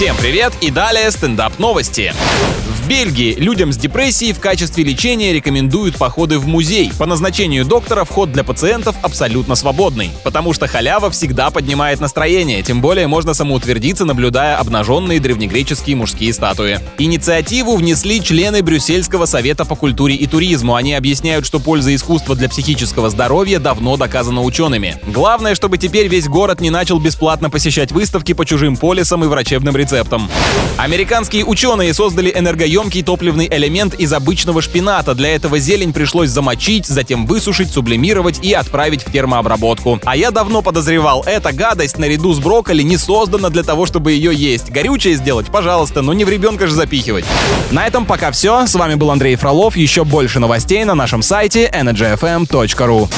Всем привет и далее стендап новости. В Бельгии людям с депрессией в качестве лечения рекомендуют походы в музей. По назначению доктора вход для пациентов абсолютно свободный, потому что халява всегда поднимает настроение, тем более можно самоутвердиться, наблюдая обнаженные древнегреческие мужские статуи. Инициативу внесли члены Брюссельского совета по культуре и туризму. Они объясняют, что польза искусства для психического здоровья давно доказана учеными. Главное, чтобы теперь весь город не начал бесплатно посещать выставки по чужим полисам и врачебным рецептам. Американские ученые создали энергоемкий топливный элемент из обычного шпината. Для этого зелень пришлось замочить, затем высушить, сублимировать и отправить в термообработку. А я давно подозревал, эта гадость наряду с брокколи не создана для того, чтобы ее есть. Горючее сделать, пожалуйста, но не в ребенка же запихивать. На этом пока все. С вами был Андрей Фролов. Еще больше новостей на нашем сайте energyfm.ru.